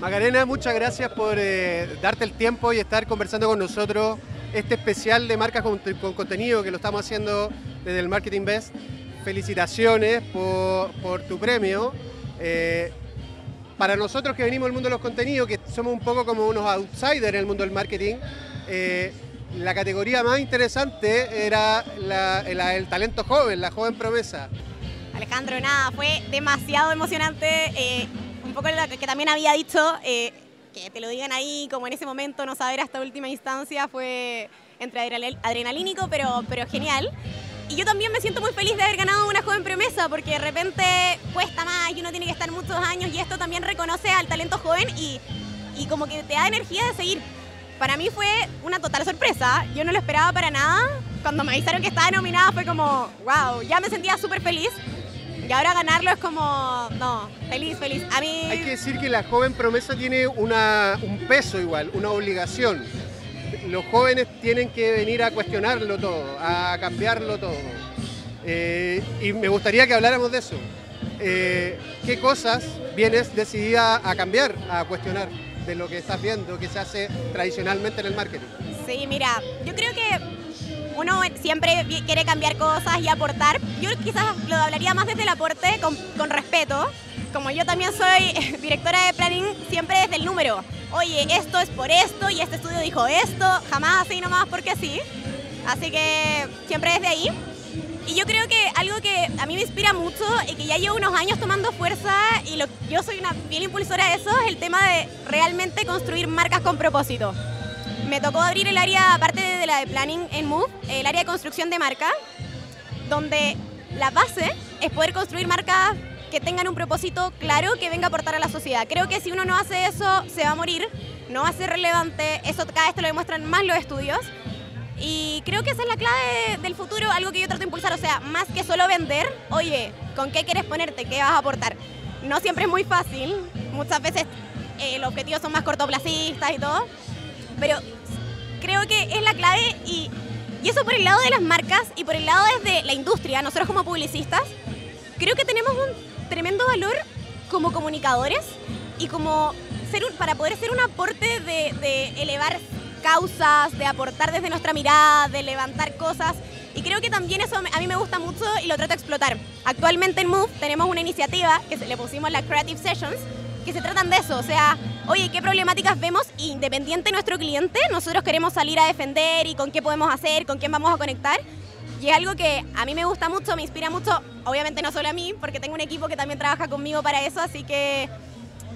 Macarena, muchas gracias por eh, darte el tiempo y estar conversando con nosotros este especial de marcas con, contenido que lo estamos haciendo desde el Marketing Best. Felicitaciones por, tu premio. Eh, para nosotros que venimos del mundo de los contenidos, que somos un poco como unos outsiders en el mundo del marketing, eh, la categoría más interesante era el talento joven, la joven promesa. Alejandro, nada, fue demasiado emocionante un poco lo que también había dicho, eh, que te lo digan ahí, como en ese momento, no saber hasta última instancia, fue entre adrenalínico, pero, pero genial. Y yo también me siento muy feliz de haber ganado una joven promesa, porque de repente cuesta más y uno tiene que estar muchos años y esto también reconoce al talento joven y, y como que te da energía de seguir. Para mí fue una total sorpresa, yo no lo esperaba para nada. Cuando me avisaron que estaba nominada fue como, wow, ya me sentía súper feliz. Y ahora ganarlo es como, no, feliz, feliz. A mí... Hay que decir que la joven promesa tiene una, un peso igual, una obligación. Los jóvenes tienen que venir a cuestionarlo todo, a cambiarlo todo. Eh, y me gustaría que habláramos de eso. Eh, ¿Qué cosas vienes decidida a cambiar, a cuestionar de lo que estás viendo que se hace tradicionalmente en el marketing? Sí, mira, yo creo que uno siempre quiere cambiar cosas y aportar. Yo quizás lo hablaría más desde el aporte con, con respeto. Como yo también soy directora de planning, siempre desde el número. Oye, esto es por esto y este estudio dijo esto, jamás así nomás porque sí. Así que siempre desde ahí. Y yo creo que algo que a mí me inspira mucho y que ya llevo unos años tomando fuerza y lo, yo soy una fiel impulsora de eso es el tema de realmente construir marcas con propósito me tocó abrir el área, aparte de la de planning en Move, el área de construcción de marca, donde la base es poder construir marcas que tengan un propósito claro que venga a aportar a la sociedad. Creo que si uno no hace eso, se va a morir, no va a ser relevante, eso cada vez te lo demuestran más los estudios. Y creo que esa es la clave del futuro, algo que yo trato de impulsar, o sea, más que solo vender, oye, ¿con qué quieres ponerte? ¿Qué vas a aportar? No siempre es muy fácil, muchas veces eh, los objetivos son más cortoplacistas y todo, pero creo que es la clave y, eso por el lado de las marcas y por el lado desde la industria, nosotros como publicistas, creo que tenemos un tremendo valor como comunicadores y como ser para poder ser un aporte de, de elevar causas, de aportar desde nuestra mirada, de levantar cosas. Y creo que también eso a mí me gusta mucho y lo trato de explotar. Actualmente en Move tenemos una iniciativa que le pusimos la Creative Sessions, que se tratan de eso, o sea, oye, ¿qué problemáticas vemos? Independiente de nuestro cliente, nosotros queremos salir a defender y con qué podemos hacer, con quién vamos a conectar. Y es algo que a mí me gusta mucho, me inspira mucho, obviamente no solo a mí, porque tengo un equipo que también trabaja conmigo para eso, así que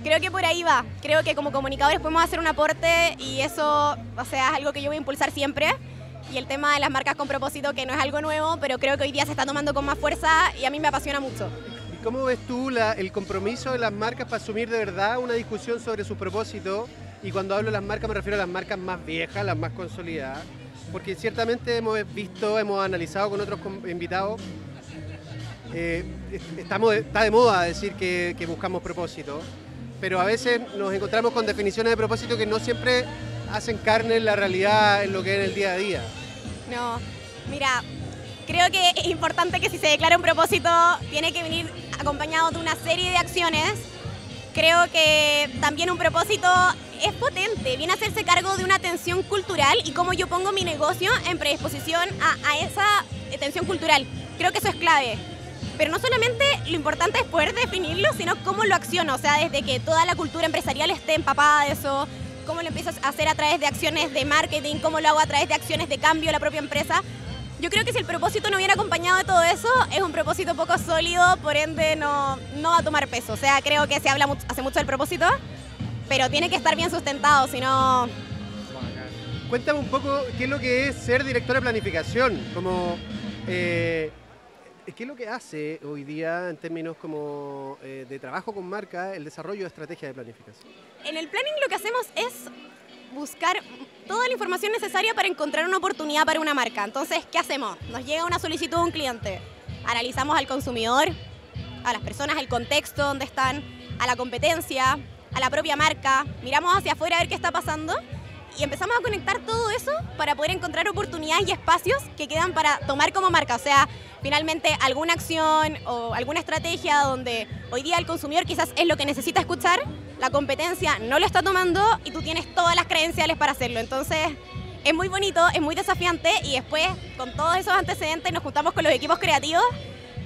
creo que por ahí va. Creo que como comunicadores podemos hacer un aporte y eso, o sea, es algo que yo voy a impulsar siempre. Y el tema de las marcas con propósito, que no es algo nuevo, pero creo que hoy día se está tomando con más fuerza y a mí me apasiona mucho. ¿Cómo ves tú el compromiso de las marcas para asumir de verdad una discusión sobre su propósito? Y cuando hablo de las marcas me refiero a las marcas más viejas, las más consolidadas. Porque ciertamente hemos visto, hemos analizado con otros invitados, eh, está de moda decir que, buscamos propósito, pero a veces nos encontramos con definiciones de propósito que no siempre hacen carne en la realidad, en lo que es el día a día. No, mira, creo que es importante que si se declara un propósito tiene que venir acompañado de una serie de acciones. Creo que también un propósito es potente, viene a hacerse cargo de una atención cultural y cómo yo pongo mi negocio en predisposición a, esa atención cultural. Creo que eso es clave. Pero no solamente lo importante es poder definirlo, sino cómo lo acciono, o sea, desde que toda la cultura empresarial esté empapada de eso, cómo lo empiezo a hacer a través de acciones de marketing, cómo lo hago a través de acciones de cambio la propia empresa. Yo creo que si el propósito no viene acompañado de todo eso, es un propósito poco sólido, por ende no, no va a tomar peso. O sea, creo que se habla hace mucho del propósito, pero tiene que estar bien sustentado, si no... Cuéntame un poco qué es lo que es ser director de planificación, como... Eh, ¿Qué es lo que hace hoy día en términos como eh, de trabajo con marca el desarrollo de estrategias de planificación? En el planning lo que hacemos es buscar toda la información necesaria para encontrar una oportunidad para una marca. Entonces, ¿qué hacemos? Nos llega una solicitud de un cliente, analizamos al consumidor, a las personas, el contexto donde están, a la competencia, a la propia marca, miramos hacia afuera a ver qué está pasando y empezamos a conectar todo eso para poder encontrar oportunidades y espacios que quedan para tomar como marca. O sea, finalmente alguna acción o alguna estrategia donde hoy día el consumidor quizás es lo que necesita escuchar, la competencia no lo está tomando y tú tienes todas las credenciales para hacerlo. Entonces, es muy bonito, es muy desafiante y después con todos esos antecedentes nos juntamos con los equipos creativos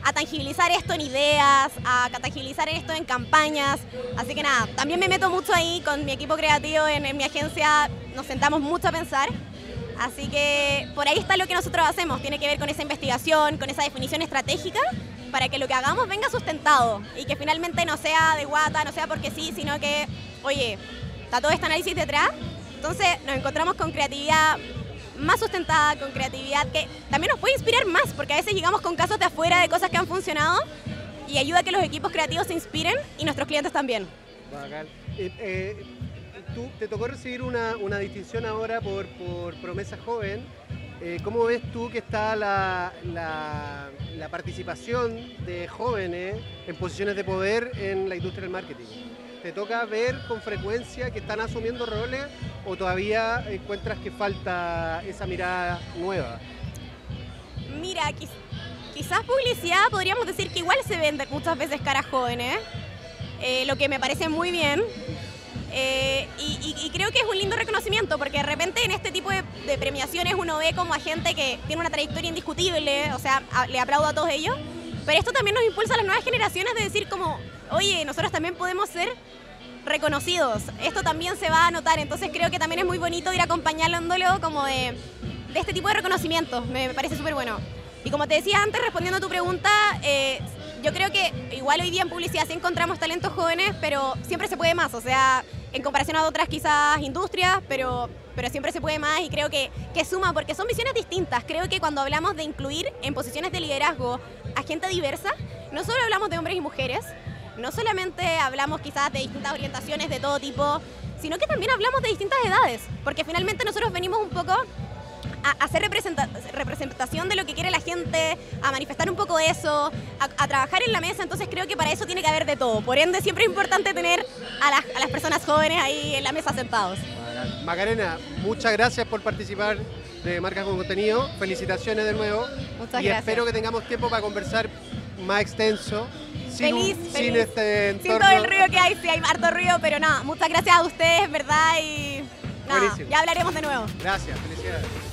a tangibilizar esto en ideas, a tangibilizar esto en campañas. Así que nada, también me meto mucho ahí con mi equipo creativo en, mi agencia, nos sentamos mucho a pensar. Así que por ahí está lo que nosotros hacemos, tiene que ver con esa investigación, con esa definición estratégica, para que lo que hagamos venga sustentado y que finalmente no sea de guata, no sea porque sí, sino que, oye, está todo este análisis detrás. Entonces nos encontramos con creatividad más sustentada, con creatividad, que también nos puede inspirar más, porque a veces llegamos con casos de afuera de cosas que han funcionado y ayuda a que los equipos creativos se inspiren y nuestros clientes también. Eh, eh, tú, te tocó recibir una, distinción ahora por, por Promesa Joven. Eh, ¿Cómo ves tú que está la, la, la participación de jóvenes en posiciones de poder en la industria del marketing? ¿Te toca ver con frecuencia que están asumiendo roles o todavía encuentras que falta esa mirada nueva? Mira, quizás publicidad podríamos decir que igual se vende muchas veces caras jóvenes, eh, lo que me parece muy bien. Eh, y, creo que es un lindo reconocimiento porque de repente en este tipo de, premiaciones uno ve como a gente que tiene una trayectoria indiscutible, o sea, le aplaudo a todos ellos, pero esto también nos impulsa a las nuevas generaciones de decir como, oye, nosotros también podemos ser reconocidos. Esto también se va a notar, entonces creo que también es muy bonito ir acompañándolo como de, de este tipo de reconocimientos, me parece súper bueno. Y como te decía antes, respondiendo a tu pregunta, eh, yo creo que igual hoy día en publicidad sí encontramos talentos jóvenes, pero siempre se puede más, o sea, en comparación a otras quizás industrias, pero, pero siempre se puede más y creo que, que suma porque son visiones distintas. Creo que cuando hablamos de incluir en posiciones de liderazgo a gente diversa, no solo hablamos de hombres y mujeres, no solamente hablamos quizás de distintas orientaciones de todo tipo, sino que también hablamos de distintas edades, porque finalmente nosotros venimos un poco a hacer representación de lo que quiere la gente, a manifestar un poco eso, a, trabajar en la mesa, entonces creo que para eso tiene que haber de todo. Por ende, siempre es importante tener a las, a las personas jóvenes ahí en la mesa sentados. Macarena, muchas gracias por participar de Marcas con Contenido. Felicitaciones de nuevo. Muchas y espero que tengamos tiempo para conversar más extenso. Sin, feliz, sin este entorno. Sin todo el ruido que hay, sí hay harto ruido, pero nada, muchas gracias a ustedes, ¿verdad? Y nada, ya hablaremos de nuevo. Gracias, felicidades.